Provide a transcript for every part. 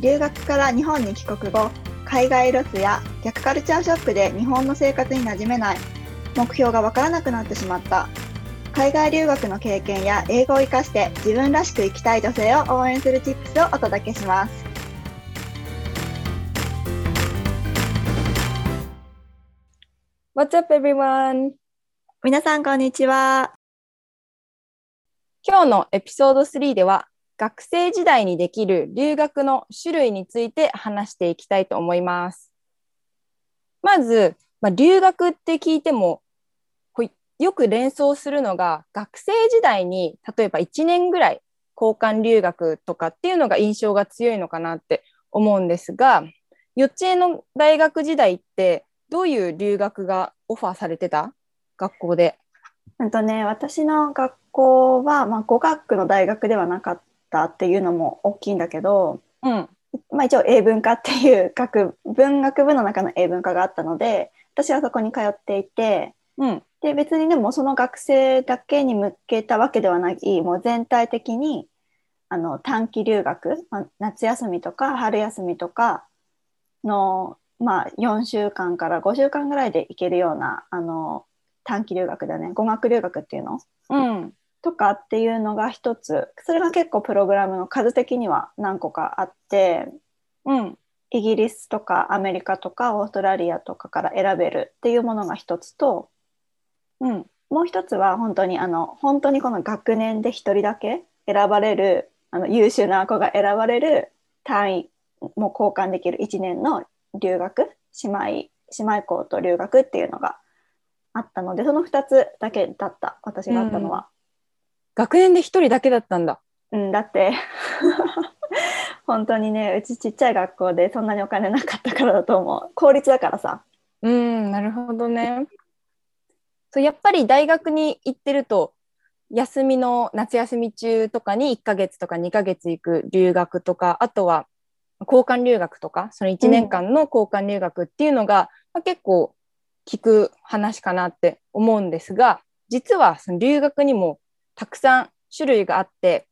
留学から日本に帰国後海外ロスや逆カルチャーショックで日本の生活に馴染めない。目標がわからなくなってしまった。海外留学の経験や英語を生かして自分らしく生きたい女性を応援するチップスをお届けします。What's up everyone? 皆さんこんにちは。今日のエピソード3では学生時代にできる留学の種類について話していきたいと思います。まず、まあ、留学って聞いてもよく連想するのが学生時代に例えば1年ぐらい交換留学とかっていうのが印象が強いのかなって思うんですが幼稚園の大学時代ってどういう留学がオファーされてた？学校で。うんとね、私の学校は、まあ、語学の大学ではなかったっていうのも大きいんだけど、うん。まあ、一応英文科っていう学文学部の中の英文科があったので私はそこに通っていてうん。で別にでもその学生だけに向けたわけではないもう全体的にあの短期留学、まあ、夏休みとか春休みとかの、まあ、4週間から5週間ぐらいで行けるようなあの短期留学だね。語学留学っていうの？うんとかっていうのが一つ。それが結構プログラムの数的には何個かあって。うん。イギリスとかアメリカとかオーストラリアとかから選べるっていうものが一つとうん。もう一つは本当にあの本当にこの学年で一人だけ選ばれるあの優秀な子が選ばれる単位も交換できる1年の留学姉妹姉妹校と留学っていうのがあったのでその2つだけだった私があったのは。学年で一人だけだったんだ。うん、だって 本当にねうちちっちゃい学校でそんなにお金なかったからだと思う公立だからさうん、なるほどね。そうやっぱり大学に行ってると休みの夏休み中とかに1ヶ月とか2ヶ月行く留学とかあとは交換留学とかその1年間の交換留学っていうのが、まあ、結構聞く話かなって思うんですが実はその留学にもたくさん種類があって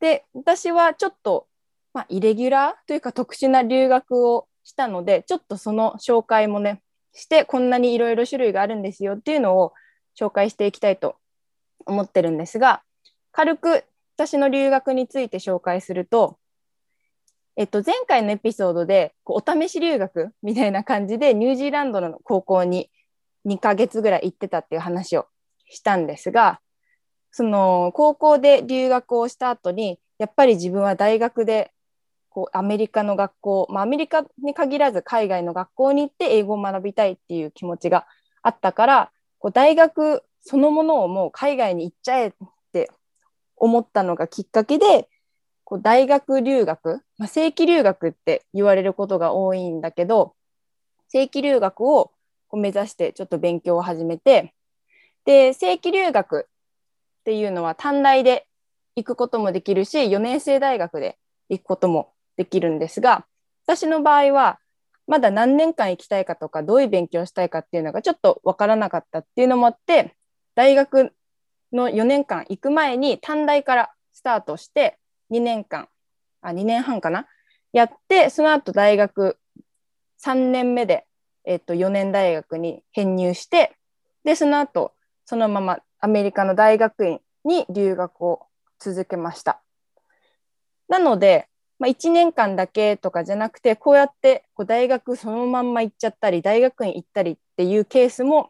で私はちょっと、まあ、イレギュラーというか特殊な留学をしたのでちょっとその紹介もねしてこんなにいろいろ種類があるんですよっていうのを紹介していきたいと思ってるんですが軽く私の留学について紹介すると、えっと、前回のエピソードでこうお試し留学みたいな感じでニュージーランドの高校に2ヶ月ぐらい行ってたっていう話をしたんですがその高校で留学をした後にやっぱり自分は大学でこうアメリカの学校、まあ、アメリカに限らず海外の学校に行って英語を学びたいっていう気持ちがあったからこう大学そのものをもう海外に行っちゃえって思ったのがきっかけでこう大学留学、まあ、正規留学って言われることが多いんだけど正規留学をこう目指してちょっと勉強を始めてで正規留学っていうのは短大で行くこともできるし4年生大学で行くこともできるんですが私の場合はまだ何年間行きたいかとかどういう勉強したいかっていうのがちょっと分からなかったっていうのもあって大学の4年間行く前に短大からスタートして2年間あ2年半かな？やってその後大学3年目で、えっと、4年大学に編入してでその後そのままアメリカの大学院に留学を続けました。なので、まあ、1年間だけとかじゃなくてこうやってこう大学そのまんま行っちゃったり大学院行ったりっていうケースも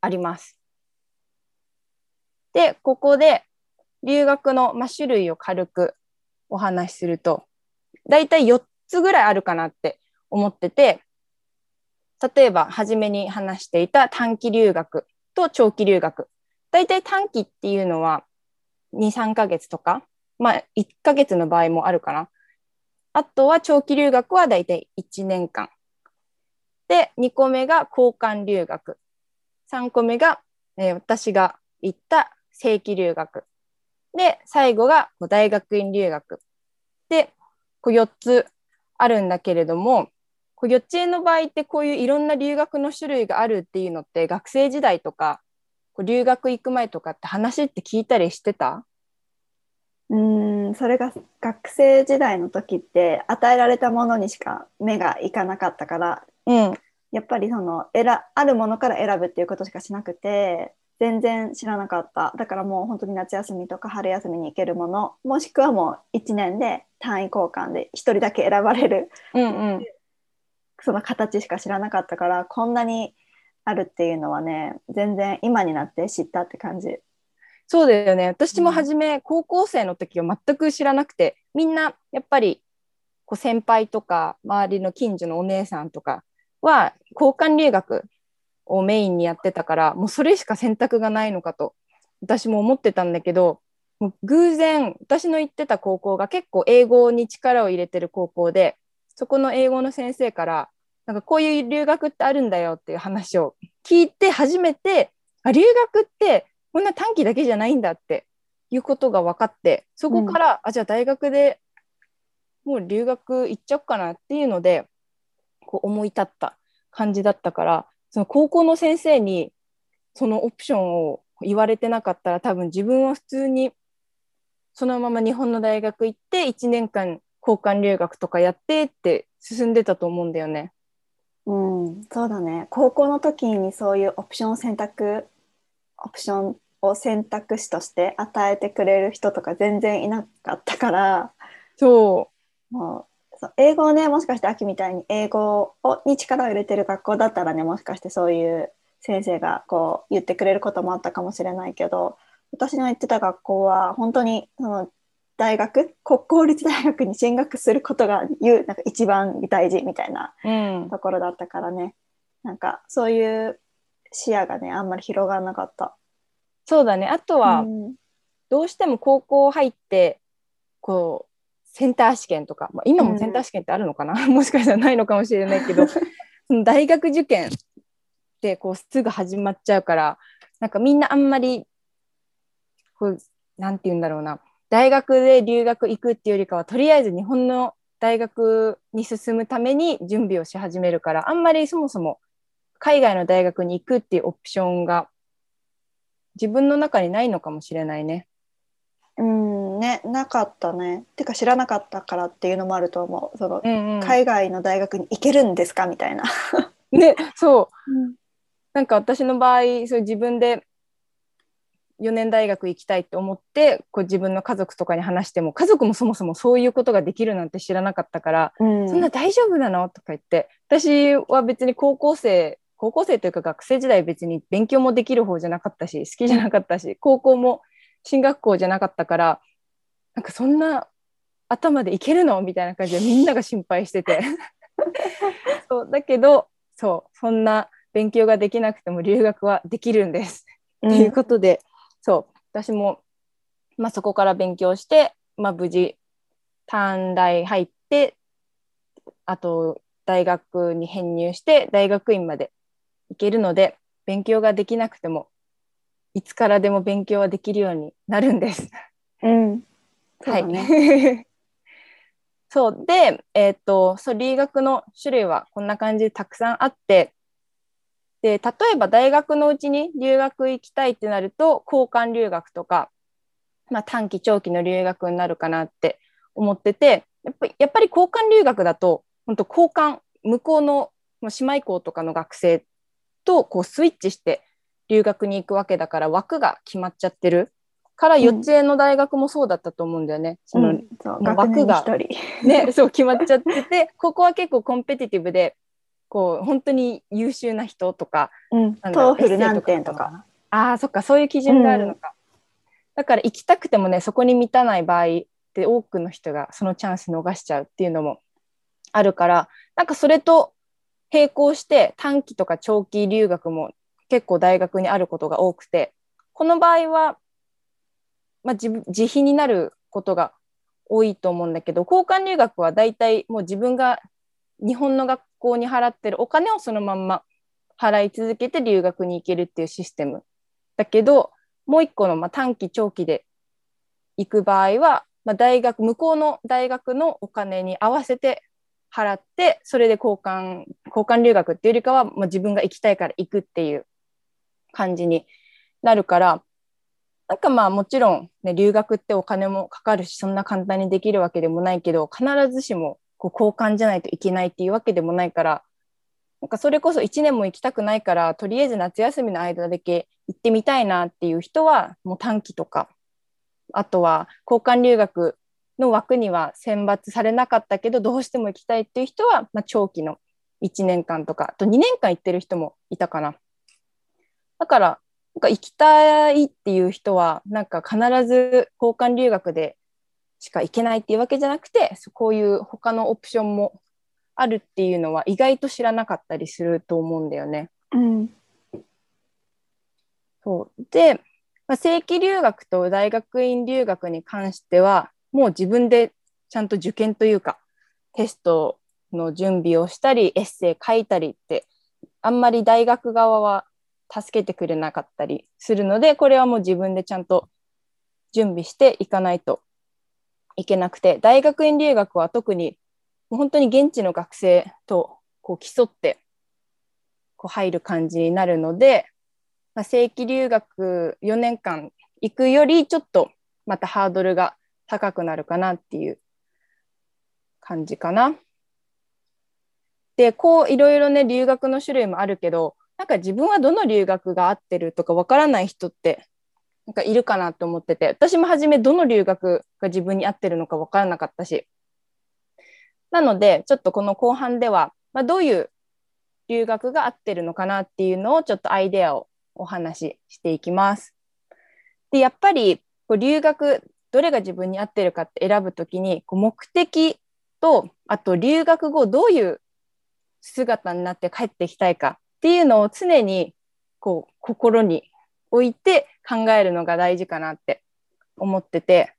あります。でここで留学の、まあ、種類を軽くお話しすると大体4つぐらいあるかなって思ってて例えば初めに話していた短期留学と長期留学大体短期っていうのは23ヶ月とかまあ1ヶ月の場合もあるかなあとは長期留学はだいたい1年間。で、2個目が交換留学。3個目が、えー、私が行った正規留学。で、最後が大学院留学。で、こう4つあるんだけれども、こう幼稚園の場合ってこういういろんな留学の種類があるっていうのって学生時代とかこう留学行く前とかって話って聞いたりしてた？うんそれが学生時代の時って与えられたものにしか目がいかなかったから、うん、やっぱりその選あるものから選ぶっていうことしかしなくて全然知らなかった。だからもう本当に夏休みとか春休みに行けるものもしくはもう1年で単位交換で1人だけ選ばれる、うんうん、その形しか知らなかったからこんなにあるっていうのはね全然今になって知ったって感じ。そうだよね私も初め、高校生の時は全く知らなくてみんなやっぱりこう先輩とか周りの近所のお姉さんとかは交換留学をメインにやってたからもうそれしか選択がないのかと私も思ってたんだけどもう偶然私の行ってた高校が結構英語に力を入れてる高校でそこの英語の先生からなんかこういう留学ってあるんだよっていう話を聞いて初めてあ留学ってこんな短期だけじゃないんだっていうことが分かってそこから、うん、あじゃあ大学でもう留学行っちゃおうかなっていうのでこう思い立った感じだったからその高校の先生にそのオプションを言われてなかったら多分自分は普通にそのまま日本の大学行って1年間交換留学とかやってって進んでたと思うんだよね。うん、そうだね。高校の時にそういうオプション選択、オプションを選択肢として与えてくれる人とか全然いなかったから、そう。もうそう英語をね、もしかして秋みたいに英語をに力を入れてる学校だったらね、もしかしてそういう先生がこう言ってくれることもあったかもしれないけど、私の行ってた学校は本当にその大学？国公立大学に進学することが言うなんか一番大事みたいなところだったからね、うん、なんかそういう視野がねあんまり広がらなかった。そうだね。あとは、うん、どうしても高校入ってこうセンター試験とか、まあ、今もセンター試験ってあるのかな、うん、もしかしたらないのかもしれないけど 大学受験ってこうすぐ始まっちゃうからなんかみんなあんまりこうなんて言うんだろうな大学で留学行くっていうよりかはとりあえず日本の大学に進むために準備をし始めるからあんまりそもそも海外の大学に行くっていうオプションが自分の中にないのかもしれないね。うんねなかったね。てか知らなかったからっていうのもあると思う。その、うんうん、海外の大学に行けるんですか？みたいな。ねそう、うん、なんか私の場合そう自分で4年大学行きたいって思ってこう自分の家族とかに話しても家族もそもそもそういうことができるなんて知らなかったから、うん、そんな大丈夫なの？とか言って私は別に高校生高校生というか学生時代別に勉強もできる方じゃなかったし好きじゃなかったし高校も進学校じゃなかったからなんかそんな頭でいけるの？みたいな感じでみんなが心配してて。そうだけどそうそんな勉強ができなくても留学はできるんです。と、うん、いうことでそう私も、まあ、そこから勉強して、まあ、無事短大入ってあと大学に編入して大学院まで行けるので勉強ができなくてもいつからでも勉強はできるようになるんです。うん、はい。そう で、えー、っとそう留学の種類はこんな感じでたくさんあってで例えば大学のうちに留学行きたいってなると交換留学とか、まあ、短期長期の留学になるかなって思っててやっぱやっぱり交換留学だと本当交換向こうの姉妹校とかの学生とこうスイッチして留学に行くわけだから枠が決まっちゃってる。から幼稚園の大学もそうだったと思うんだよね。その、枠が、ね、そう決まっちゃっててここは結構 competitive でこう本当に優秀な人とか、うん、 TOEFL 何点とか。ああそっかそういう基準があるのか、うん、だから行きたくてもねそこに満たない場合って多くの人がそのチャンス逃しちゃうっていうのもあるからなんかそれと並行して短期とか長期留学も結構大学にあることが多くてこの場合は、まあ、自自費になることが多いと思うんだけど交換留学はだいたいもう自分が日本の学校に払ってるお金をそのまんま払い続けて留学に行けるっていうシステムだけどもう一個のまあ短期長期で行く場合は、まあ、大学向こうの大学のお金に合わせて払ってそれで交換交換留学っていうよりかは、まあ、自分が行きたいから行くっていう感じになるからなんかまあもちろん、ね、留学ってお金もかかるしそんな簡単にできるわけでもないけど必ずしもこう交換じゃないといけないっていうわけでもないからなんかそれこそ1年も行きたくないからとりあえず夏休みの間だけ行ってみたいなっていう人はもう短期とかあとは交換留学の枠には選抜されなかったけどどうしても行きたいっていう人は、まあ、長期の1年間とかあと2年間行ってる人もいたかな。だからなんか行きたいっていう人はなんか必ず交換留学でしか行けないっていうわけじゃなくてこういう他のオプションもあるっていうのは意外と知らなかったりすると思うんだよね。うん、そうで、まあ、正規留学と大学院留学に関してはもう自分でちゃんと受験というかテストの準備をしたりエッセイ書いたりってあんまり大学側は助けてくれなかったりするのでこれはもう自分でちゃんと準備していかないといけなくて大学院留学は特に本当に現地の学生とこう競ってこう入る感じになるので、まあ、正規留学4年間行くよりちょっとまたハードルが高くなるかなっていう感じかな。でこういろいろね留学の種類もあるけどなんか自分はどの留学が合ってるとかわからない人ってなんかいるかなと思ってて私も初めどの留学が自分に合ってるのかわからなかったしなのでちょっとこの後半では、まあ、どういう留学が合ってるのかなっていうのをちょっとアイデアをお話ししていきます。でやっぱりこう留学どれが自分に合ってるかって選ぶときにこう目的とあと留学後どういう姿になって帰ってきたいかっていうのを常にこう心に置いて考えるのが大事かなって思ってて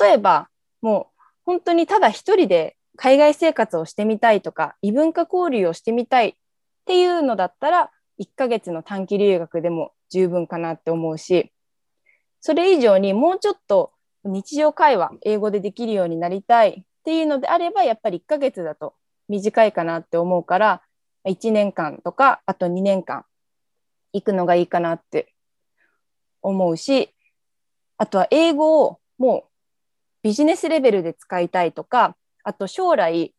例えばもう本当にただ一人で海外生活をしてみたいとか異文化交流をしてみたいっていうのだったら1ヶ月の短期留学でも十分かなって思うしそれ以上にもうちょっと日常会話英語でできるようになりたいっていうのであればやっぱり1ヶ月だと短いかなって思うから1年間とかあと2年間行くのがいいかなって思うしあとは英語をもうビジネスレベルで使いたいとかあと将来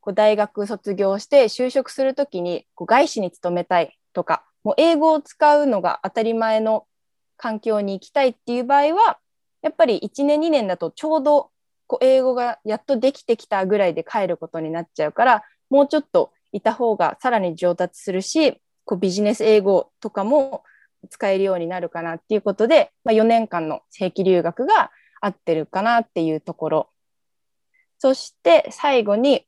こう大学卒業して就職する時にこう外資に勤めたいとかもう英語を使うのが当たり前の環境に行きたいっていう場合はやっぱり1年2年だとちょうどこう英語がやっとできてきたぐらいで帰ることになっちゃうからもうちょっといた方がさらに上達するしこうビジネス英語とかも使えるようになるかなっていうことで、まあ、4年間の正規留学が合ってるかなっていうところ。そして最後に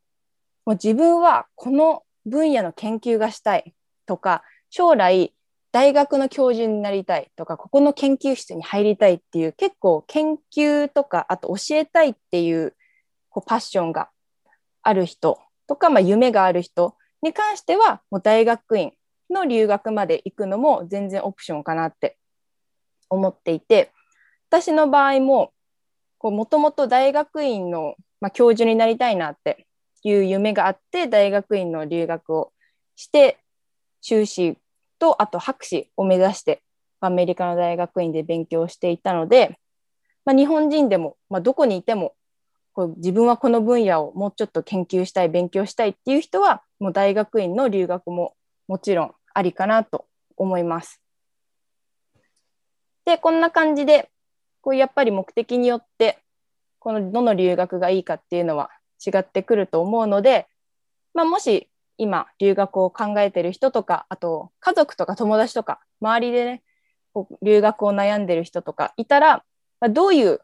もう自分はこの分野の研究がしたいとか将来大学の教授になりたいとかここの研究室に入りたいっていう結構研究とかあと教えたいっていうこうパッションがある人とか、まあ、夢がある人に関してはもう大学院の留学まで行くのも全然オプションかなって思っていて私の場合ももともと大学院の、まあ、教授になりたいなっていう夢があって大学院の留学をして修士とあと博士を目指してアメリカの大学院で勉強していたので、まあ、日本人でも、まあ、どこにいてもこう自分はこの分野をもうちょっと研究したい勉強したいっていう人はもう大学院の留学ももちろんありかなと思います。でこんな感じでこうやっぱり目的によってこのどの留学がいいかっていうのは違ってくると思うので、まあ、もし今留学を考えてる人とかあと家族とか友達とか周りでね留学を悩んでる人とかいたら、まあ、どういう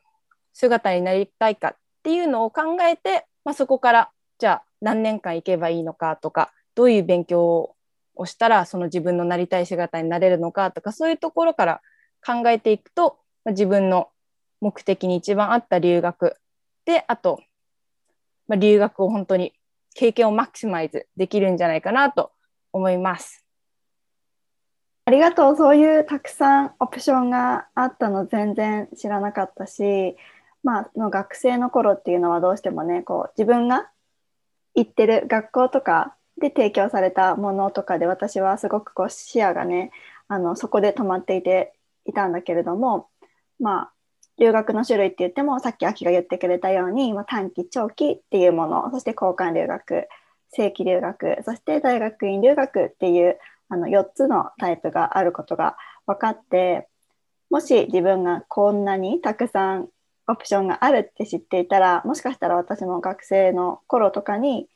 姿になりたいかっていうのを考えて、まあ、そこからじゃあ何年間行けばいいのかとかどういう勉強をしたらその自分のなりたい姿になれるのかとかそういうところから考えていくと、まあ、自分の目的に一番合った留学であと、まあ、留学を本当に経験をマクシマイズできるんじゃないかなと思います。ありがとう。そういうたくさんオプションがあったの全然知らなかったし、まあ、の学生の頃っていうのはどうしてもね、こう自分が行ってる学校とかで提供されたものとかで私はすごくこう視野がね、あのそこで止まっていていたんだけれども、まあ、留学の種類って言ってもさっき秋が言ってくれたように、まあ、短期長期っていうものそして交換留学正規留学そして大学院留学っていうあの4つのタイプがあることが分かってもし自分がこんなにたくさんオプションがあるって知っていたらもしかしたら私も学生の頃とかに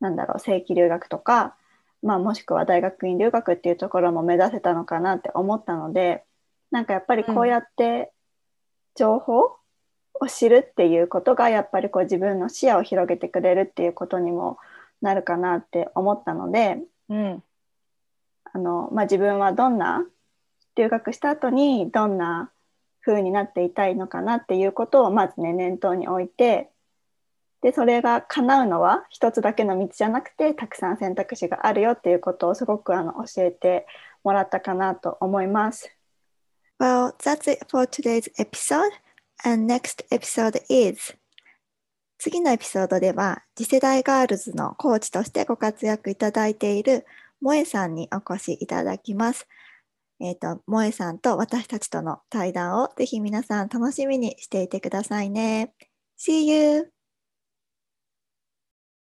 何だろう正規留学とか、まあ、もしくは大学院留学っていうところも目指せたのかなって思ったのでなんかやっぱりこうやって情報を知るっていうことがやっぱりこう自分の視野を広げてくれるっていうことにもなるかなって思ったので、うん。あのまあ、自分はどんな留学した後にどんな風になっていたいのかなっていうことをまずね念頭に置いてでそれが叶うのは一つだけの道じゃなくてたくさん選択肢があるよっていうことをすごくあの教えてもらったかなと思います。Well, that's it for today's episode. And next episode is 次のエピソードでは次世代ガールズのコーチとしてご活躍いただいている萌えさんにお越しいただきます。えっ、ー、と、萌えさんと私たちとの対談をぜひ皆さん楽しみにしていてくださいね。See you!